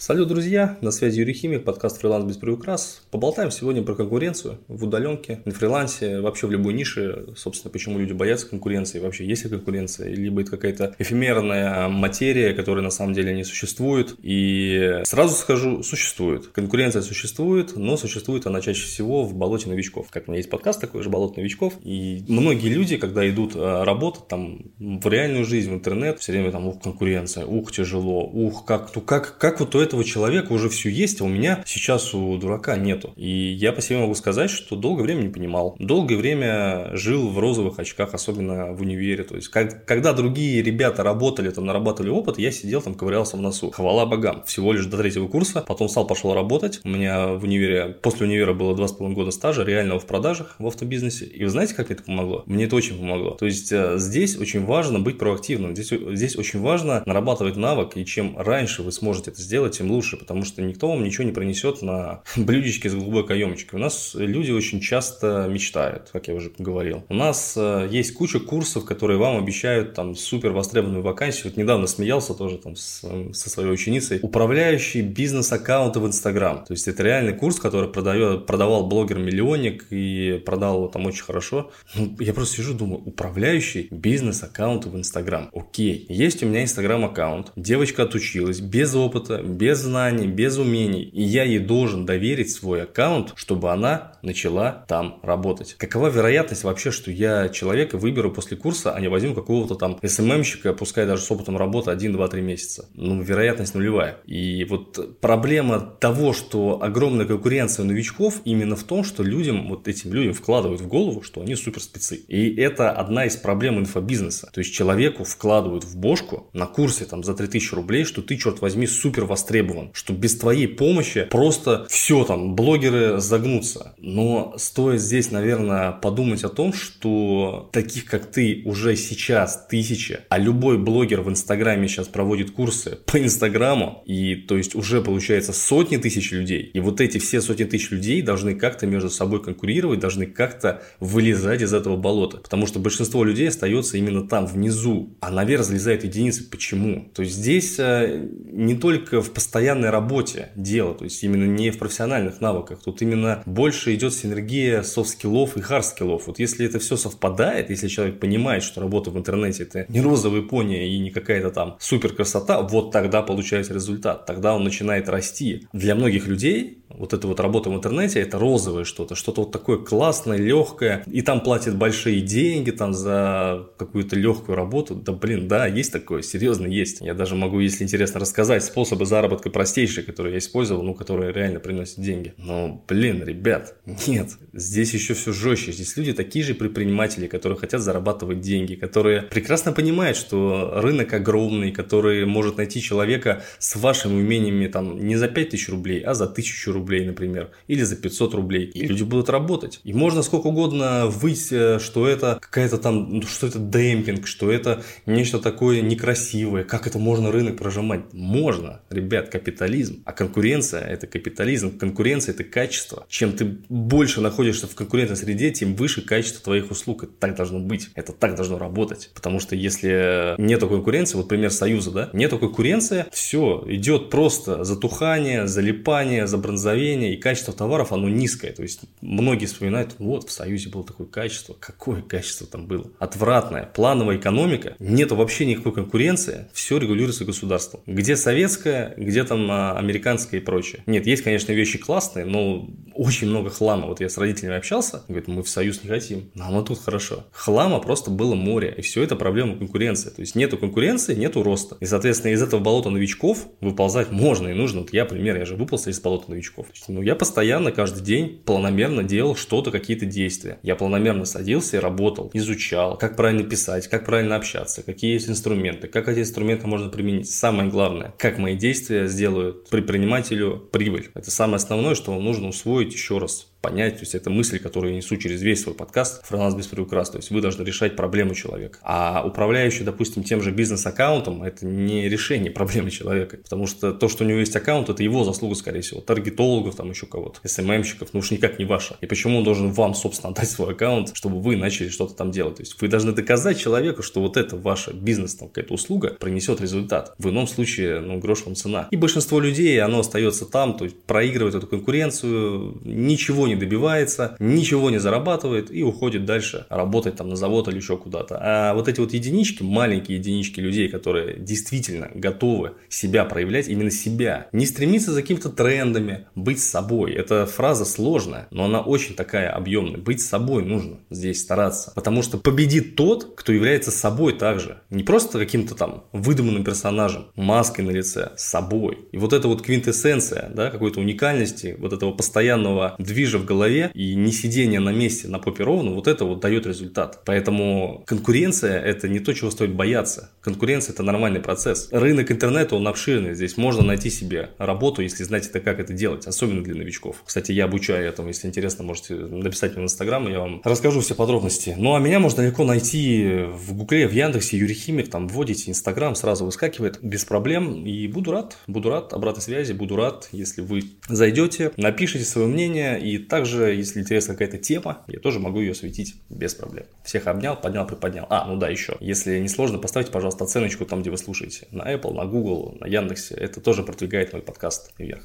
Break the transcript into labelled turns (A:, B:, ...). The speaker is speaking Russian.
A: Салют, друзья! На связи Юрий Химик, подкаст «Фриланс без приукрас». Поболтаем сегодня про конкуренцию в удаленке, на фрилансе, вообще в любой нише. Собственно, почему люди боятся конкуренции, вообще есть ли конкуренция, либо это какая-то эфемерная материя, которая на самом деле не существует. И сразу скажу, существует. Конкуренция существует, но существует она чаще всего в болоте новичков. Как у меня есть подкаст такой же, болот новичков. И многие люди, когда идут а, работать там в реальную жизнь, в интернет, все время там, ух, конкуренция, ух, тяжело, ух, как, ну, как, как вот у этого человека уже все есть, а у меня сейчас у дурака нету. И я по себе могу сказать, что долгое время не понимал. Долгое время жил в розовых очках, особенно в универе. То есть, как, когда другие ребята работали, там, нарабатывали опыт, я сидел там, ковырялся в носу. Хвала богам. Всего лишь до третьего курса. Потом стал, пошел работать. У меня в универе, после универа было два с половиной года стажа реального в продажах в автобизнесе. И вы знаете, как это помогло? Мне это очень помогло. То есть, э, здесь очень важно быть проактивным. Здесь, здесь очень важно нарабатывать навык. И чем раньше вы сможете это сделать, тем лучше, потому что никто вам ничего не принесет на блюдечке с голубой каемочкой. У нас люди очень часто мечтают, как я уже говорил. У нас э, есть куча курсов, которые вам обещают там супер востребованную вакансию. Вот недавно смеялся тоже там с, со своей ученицей. Управляющий бизнес-аккаунты в Инстаграм. То есть это реальный курс, который продает, продавал блогер-миллионник и продал его там очень хорошо. Ну, я просто сижу думаю, управляющий бизнес-аккаунты в Инстаграм. Окей, есть у меня Инстаграм-аккаунт. Девочка отучилась без опыта, без знаний, без умений, и я ей должен доверить свой аккаунт, чтобы она начала там работать. Какова вероятность вообще, что я человека выберу после курса, а не возьму какого-то там СММщика, пускай даже с опытом работы 1, 2, 3 месяца? Ну, вероятность нулевая. И вот проблема того, что огромная конкуренция новичков именно в том, что людям, вот этим людям вкладывают в голову, что они суперспецы. И это одна из проблем инфобизнеса. То есть человеку вкладывают в бошку на курсе там за 3000 рублей, что ты, черт возьми, супер востребован востребован, что без твоей помощи просто все там, блогеры загнутся. Но стоит здесь, наверное, подумать о том, что таких, как ты, уже сейчас тысячи, а любой блогер в Инстаграме сейчас проводит курсы по Инстаграму, и то есть уже получается сотни тысяч людей. И вот эти все сотни тысяч людей должны как-то между собой конкурировать, должны как-то вылезать из этого болота. Потому что большинство людей остается именно там, внизу, а наверх залезают единицы. Почему? То есть здесь э, не только в постоянном постоянной работе дело, то есть именно не в профессиональных навыках. Тут именно больше идет синергия soft skill-ов и hard skill-ов. Вот если это все совпадает, если человек понимает, что работа в интернете это не розовая пони и не какая-то там супер красота, вот тогда получается результат. Тогда он начинает расти. Для многих людей вот эта вот работа в интернете, это розовое что-то, что-то вот такое классное, легкое, и там платят большие деньги там за какую-то легкую работу. Да блин, да, есть такое, серьезно есть. Я даже могу, если интересно, рассказать способы заработка простейшие, которые я использовал, ну, которые реально приносят деньги. Но, блин, ребят, нет, здесь еще все жестче. Здесь люди такие же предприниматели, которые хотят зарабатывать деньги, которые прекрасно понимают, что рынок огромный, который может найти человека с вашими умениями там не за 5000 рублей, а за 1000 рублей, например, или за 500 рублей. И люди будут работать. И можно сколько угодно выйти, что это какая-то там, ну, что это демпинг, что это нечто такое некрасивое, как это можно рынок прожимать. Можно, ребят, капитализм. А конкуренция – это капитализм. Конкуренция – это качество. Чем ты больше находишься в конкурентной среде, тем выше качество твоих услуг. Это так должно быть. Это так должно работать. Потому что если нету конкуренции, вот пример Союза, да, нету конкуренции, все, идет просто затухание, залипание, забронзовение, и качество товаров, оно низкое. То есть, многие вспоминают, вот, в Союзе было такое качество. Какое качество там было? Отвратное. Плановая экономика, нету вообще никакой конкуренции, все регулируется государством. Где советская, где там там американское и прочее. Нет, есть, конечно, вещи классные, но очень много хлама. Вот я с родителями общался, говорят, мы в союз не хотим, нам вот тут хорошо. Хлама просто было море, и все это проблема конкуренции. То есть нету конкуренции, нету роста. И, соответственно, из этого болота новичков выползать можно и нужно. Вот я, пример, я же выползся из болота новичков. Ну, я постоянно, каждый день планомерно делал что-то, какие-то действия. Я планомерно садился и работал, изучал, как правильно писать, как правильно общаться, какие есть инструменты, как эти инструменты можно применить. Самое главное, как мои действия сделают предпринимателю прибыль. Это самое основное, что вам нужно усвоить еще раз понять, то есть это мысли, которые я несу через весь свой подкаст «Фриланс без приукрас», то есть вы должны решать проблему человека. А управляющий, допустим, тем же бизнес-аккаунтом, это не решение проблемы человека, потому что то, что у него есть аккаунт, это его заслуга, скорее всего, таргетологов, там еще кого-то, СММщиков, ну уж никак не ваша. И почему он должен вам, собственно, отдать свой аккаунт, чтобы вы начали что-то там делать? То есть вы должны доказать человеку, что вот это ваша бизнес, там какая-то услуга принесет результат. В ином случае, ну, грош вам цена. И большинство людей, оно остается там, то есть проигрывает эту конкуренцию, ничего не добивается, ничего не зарабатывает и уходит дальше работать там на завод или еще куда-то. А вот эти вот единички, маленькие единички людей, которые действительно готовы себя проявлять, именно себя, не стремиться за какими-то трендами, быть собой. Эта фраза сложная, но она очень такая объемная. Быть собой нужно здесь стараться, потому что победит тот, кто является собой также. Не просто каким-то там выдуманным персонажем, маской на лице, собой. И вот эта вот квинтэссенция, да, какой-то уникальности, вот этого постоянного движа в голове и не сидения на месте, на попе ровно, вот это вот дает результат. Поэтому конкуренция – это не то, чего стоит бояться. Конкуренция – это нормальный процесс. Рынок интернета, он обширный. Здесь можно найти себе работу, если знаете, как это делать, особенно для новичков. Кстати, я обучаю этому. Если интересно, можете написать мне в Инстаграм, и я вам расскажу все подробности. Ну, а меня можно легко найти в Гугле, в Яндексе, Юрий Химик, там вводите Инстаграм, сразу выскакивает без проблем. И буду рад, буду рад обратной связи, буду рад, если вы зайдете, напишите свое мнение, и также, если интересна какая-то тема, я тоже могу ее осветить без проблем. Всех обнял, поднял, приподнял. А, ну да, еще. Если не сложно, поставьте, пожалуйста, оценочку там, где вы слушаете. На Apple, на Google, на Яндексе. Это тоже продвигает мой подкаст вверх.